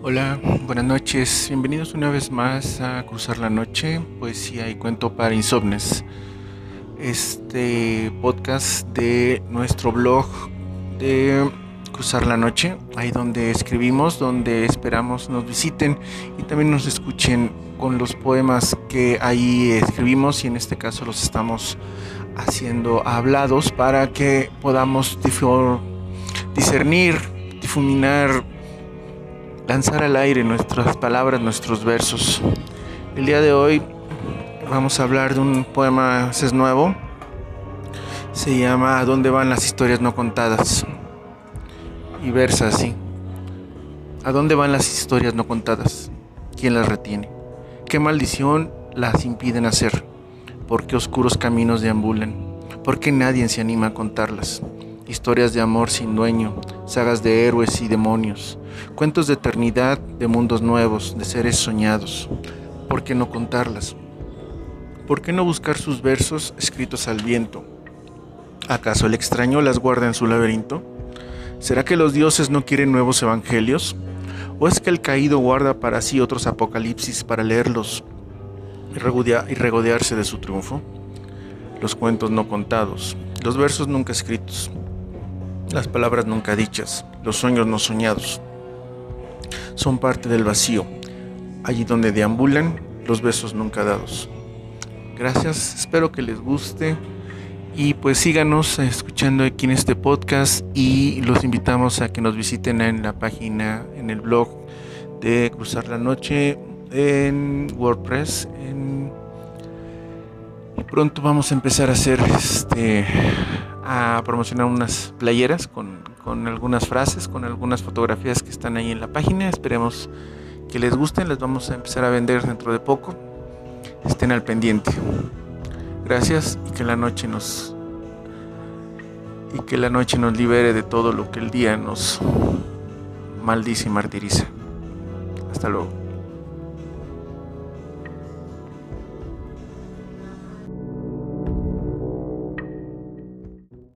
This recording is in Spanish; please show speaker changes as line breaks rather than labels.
Hola, buenas noches. Bienvenidos una vez más a Cruzar la Noche, poesía y cuento para insomnes. Este podcast de nuestro blog de Cruzar la Noche, ahí donde escribimos, donde esperamos nos visiten y también nos escuchen con los poemas que ahí escribimos y en este caso los estamos haciendo hablados para que podamos discernir, difuminar lanzar al aire nuestras palabras, nuestros versos. El día de hoy vamos a hablar de un poema, es nuevo, se llama ¿A dónde van las historias no contadas? Y versa así. ¿A dónde van las historias no contadas? ¿Quién las retiene? ¿Qué maldición las impiden hacer? ¿Por qué oscuros caminos deambulan? ¿Por qué nadie se anima a contarlas? Historias de amor sin dueño, sagas de héroes y demonios, cuentos de eternidad, de mundos nuevos, de seres soñados. ¿Por qué no contarlas? ¿Por qué no buscar sus versos escritos al viento? ¿Acaso el extraño las guarda en su laberinto? ¿Será que los dioses no quieren nuevos evangelios? ¿O es que el caído guarda para sí otros apocalipsis para leerlos y regodearse de su triunfo? Los cuentos no contados, los versos nunca escritos, las palabras nunca dichas, los sueños no soñados, son parte del vacío, allí donde deambulan los besos nunca dados. Gracias, espero que les guste y pues síganos escuchando aquí en este podcast y los invitamos a que nos visiten en la página, en el blog de Cruzar la Noche en WordPress. Y pronto vamos a empezar a hacer este a promocionar unas playeras con, algunas frases, con algunas fotografías que están ahí en la página. Esperemos que les gusten, las vamos a empezar a vender dentro de poco. Estén al pendiente. Gracias y que la noche nos y que la noche nos libere de todo lo que el día nos maldice y martiriza. Hasta luego.